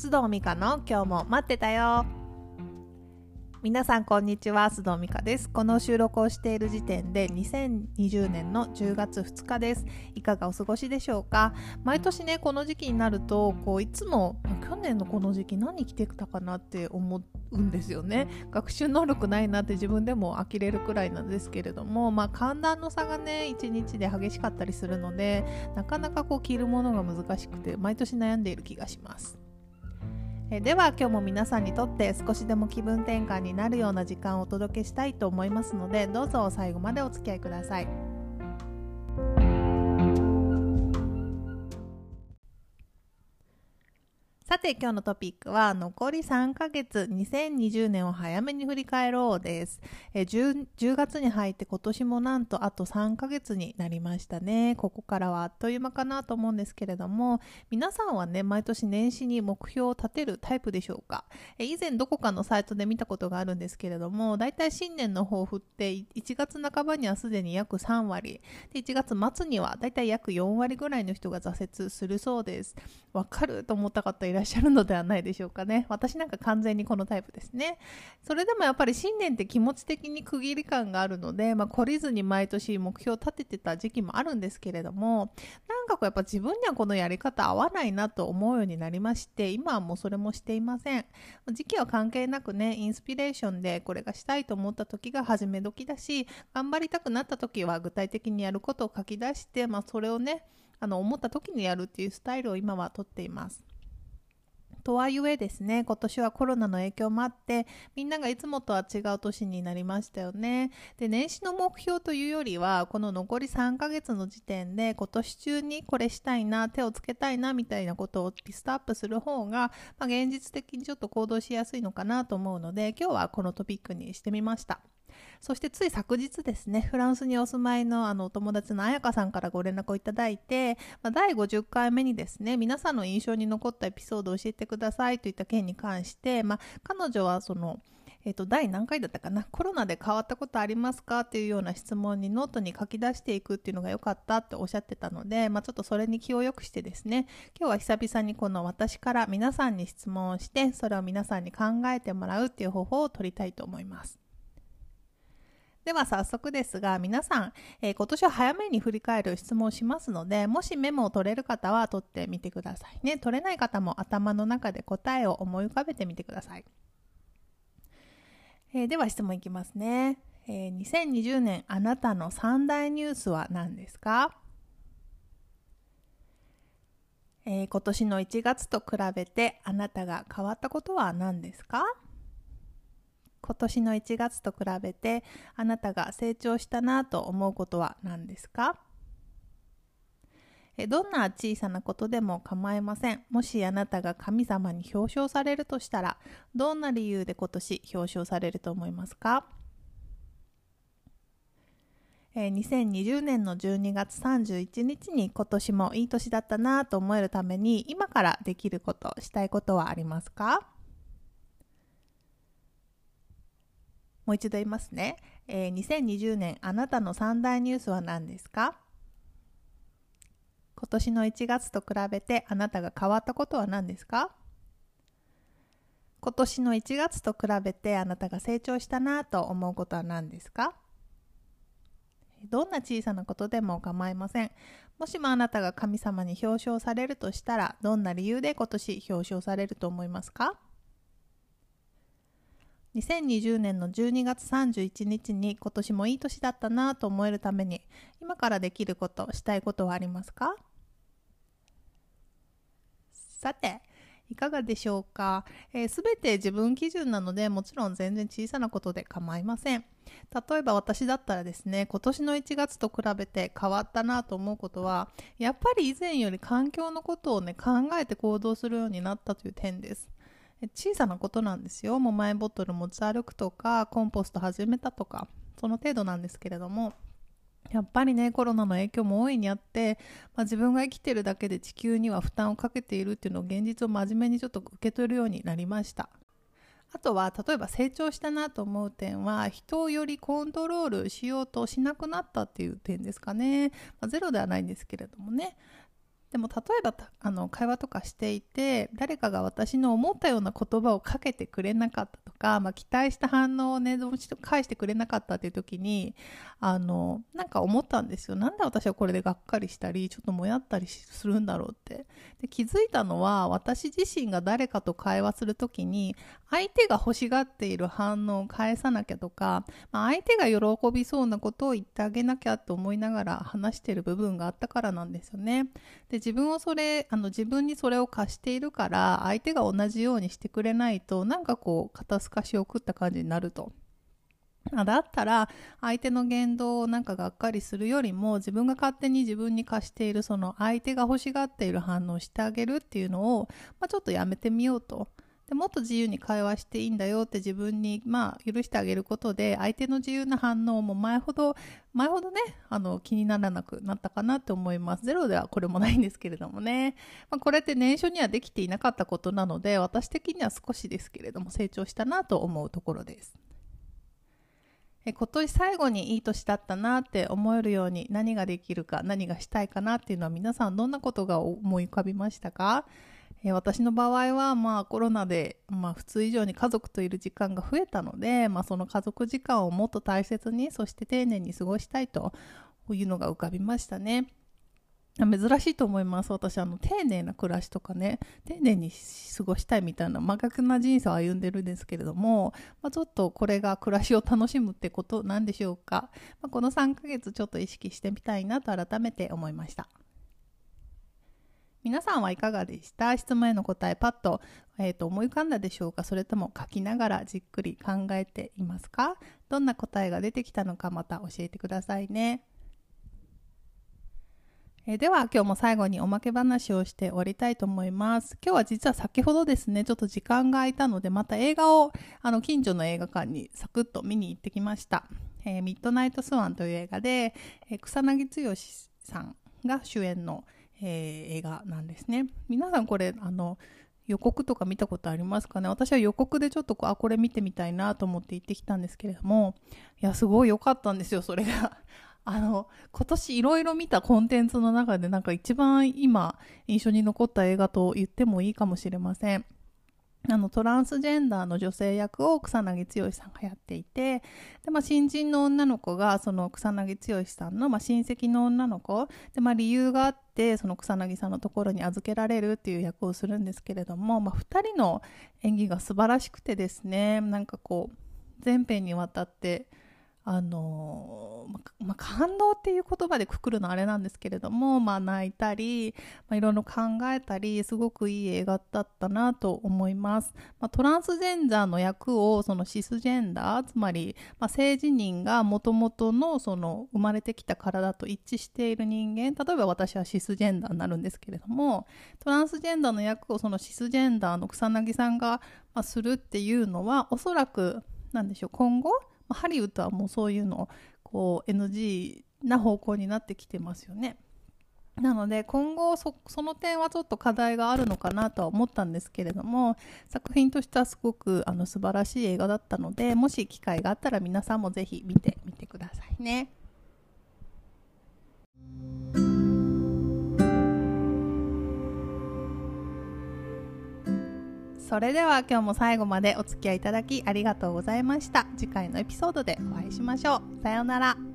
須藤美香の今日も待ってたよ。皆さんこんにちは須藤美香です。この収録をしている時点で2020年の10月2日です。いかがお過ごしでしょうか？毎年ねこの時期になるとこういつも去年のこの時期何着てたかなって思うんですよね。学習能力ないなって自分でも呆れるくらいなんですけれどもまあ寒暖の差がね1日で激しかったりするのでなかなかこう着るものが難しくて毎年悩んでいる気がします。えでは今日も皆さんにとって少しでも気分転換になるような時間をお届けしたいと思いますのでどうぞ最後までお付き合いください。て今日のトピックは残り3ヶ月2020年を早めに振り返ろうです。え 10, 10, 月に入って今年もなんとあと3ヶ月になりましたね。ここからはあっという間かなと思うんですけれども皆さんはね毎年年始に目標を立てるタイプでしょうか？え以前どこかのサイトで見たことがあるんですけれどもだいたい新年の抱負って1月半ばにはすでに約3割で1月末にはだいたい約4割ぐらいの人が挫折するそうです。わかる？と思った方いらっしゃるのではないでしょうかね。私なんか完全にこのタイプですね。それでもやっぱり新年って気持ち的に区切り感があるので、まあ、懲りずに毎年目標を立ててた時期もあるんですけれども、なんかこうやっぱ自分にはこのやり方合わないなと思うようになりまして、今はもうそれもしていません。時期は関係なくね、インスピレーションでこれがしたいと思った時が始め時だし、頑張りたくなった時は具体的にやることを書き出して、まあ、それをね、あの思った時にやるっていうスタイルを今はとっています。とはいえですね、今年はコロナの影響もあって、みんながいつもとは違う年になりましたよね。で、年始の目標というよりは、この残り3ヶ月の時点で、今年中にこれしたいな、手をつけたいな、みたいなことをリストアップする方が、まあ、現実的にちょっと行動しやすいのかなと思うので、今日はこのトピックにしてみました。そしてつい昨日ですね、フランスにお住まいのあのお友達の彩香さんからご連絡をいただいて、まあ、第50回目にですね、皆さんの印象に残ったエピソードを教えてくださいといった件に関して、まあ、彼女はその、えー、と第何回だったかなコロナで変わったことありますかっていうような質問にノートに書き出していくっていうのが良かったっておっしゃってたので、まあ、ちょっとそれに気を良くしてですね今日は久々にこの私から皆さんに質問をしてそれを皆さんに考えてもらうっていう方法を取りたいと思います。では早速ですが皆さん、えー、今年は早めに振り返る質問をしますのでもしメモを取れる方は取ってみてくださいね。取れない方も頭の中で答えを思い浮かべてみてください、えー、では質問いきますね、えー、2020年あなたの三大ニュースは何ですか？えー、今年の1月と比べてあなたが変わったことは何ですか？今年の1月と比べてあなたが成長したなと思うことは何ですか？どんな小さなことでも構いません。もしあなたが神様に表彰されるとしたら、どんな理由で今年表彰されると思いますか？2020年の12月31日に今年もいい年だったなと思えるために今からできること、したいことはありますか？もう一度言いますね、えー、2020年あなたの三大ニュースは何ですか？今年の1月と比べてあなたが変わったことは何ですか？今年の1月と比べてあなたが成長したなと思うことは何ですか？どんな小さなことでも構いません。もしもあなたが神様に表彰されるとしたら、どんな理由で今年表彰されると思いますか？2020年の12月31日に今年もいい年だったなと思えるために今からできることしたいことはありますか？さていかがでしょうか、えー、て自分基準なのでもちろん全然小さなことで構いません。例えば私だったらですね今年の1月と比べて変わったなと思うことはやっぱり以前より環境のことをね考えて行動するようになったという点です。小さなことなんですよ。もうマイボトル持ち歩くとかコンポスト始めたとかその程度なんですけれども。やっぱりねコロナの影響も大いにあって、まあ、自分が生きてるだけで地球には負担をかけているっていうのを現実を真面目にちょっと受け取るようになりました。あとは例えば成長したなと思う点は人をよりコントロールしようとしなくなったっていう点ですかね、まあ、ゼロではないんですけれどもね。でも例えばあの会話とかしていて誰かが私の思ったような言葉をかけてくれなかったとか、まあ、期待した反応をねどうして返してくれなかったっていう時にあのなんか思ったんですよ。なんで私はこれでがっかりしたりちょっともやったりするんだろうって。で気づいたのは私自身が誰かと会話する時に相手が欲しがっている反応を返さなきゃとか、まあ、相手が喜びそうなことを言ってあげなきゃと思いながら話している部分があったからなんですよねで自分をそれあの自分にそれを貸しているから相手が同じようにしてくれないとなんかこう肩透かしを食った感じになると。だったら相手の言動をなんかがっかりするよりも自分が勝手に自分に貸しているその相手が欲しがっている反応をしてあげるっていうのを、まあ、ちょっとやめてみようと。でもっと自由に会話していいんだよって自分に、まあ、許してあげることで相手の自由な反応も前ほど前ほどねあの気にならなくなったかなって思います。ゼロではこれもないんですけれどもね、まあ、これって年初にはできていなかったことなので私的には少しですけれども成長したなと思うところです。え今年最後にいい年だったなって思えるように何ができるか何がしたいかなっていうのは皆さんどんなことが思い浮かびましたか？え私の場合は、まあ、コロナで、まあ、普通以上に家族といる時間が増えたので、まあ、その家族時間をもっと大切にそして丁寧に過ごしたいというのが浮かびましたね。珍しいと思います。私あの丁寧な暮らしとかね丁寧に過ごしたいみたいな真逆な人生を歩んでるんですけれども、まあ、ちょっとこれが暮らしを楽しむってことなんでしょうか、まあ、この3ヶ月ちょっと意識してみたいなと改めて思いました。皆さんはいかがでした？質問への答えパッと,、えー、と思い浮かんだでしょうか？それとも書きながらじっくり考えていますか？どんな答えが出てきたのかまた教えてくださいね。え、では今日も最後におまけ話をして終わりたいと思います。今日は実は先ほどですね、ちょっと時間が空いたので、また映画をあの近所の映画館にサクッと見に行ってきました。えー、ミッドナイトスワンという映画で、えー、草薙剛さんが主演の、えー、映画なんですね。皆さんこれあの予告とか見たことありますかね？私は予告でちょっとこあこれ見てみたいなと思って行ってきたんですけれどもいやすごい良かったんですよそれが あの今年いろいろ見たコンテンツの中でなんか一番今印象に残った映画と言ってもいいかもしれません。あのトランスジェンダーの女性役を草薙剛さんがやっていてで、まあ、新人の女の子がその草薙剛さんの、まあ、親戚の女の子で、まあ、理由があってその草薙さんのところに預けられるっていう役をするんですけれども、まあ、2人の演技が素晴らしくてですねなんかこう全編にわたってあのまあ、感動っていう言葉でくくるのあれなんですけれども、まあ、泣いたり、まあ、いろいろ考えたりすごくいい映画だったなと思います、まあ、トランスジェンダーの役をそのシスジェンダーつまり、まあ、性自認がもともとのの生まれてきた体と一致している人間例えば私はシスジェンダーになるんですけれどもトランスジェンダーの役をそのシスジェンダーの草薙さんが、するっていうのはおそらくなんでしょう今後ハリウッドはもうそういうのをこう NG な方向になってきてますよね。なので今後その点はちょっと課題があるのかなとは思ったんですけれども作品としてはすごくあの素晴らしい映画だったのでもし機会があったら皆さんもぜひ見てみてくださいね。それでは今日も最後までお付き合いいただきありがとうございました。次回のエピソードでお会いしましょう。さようなら。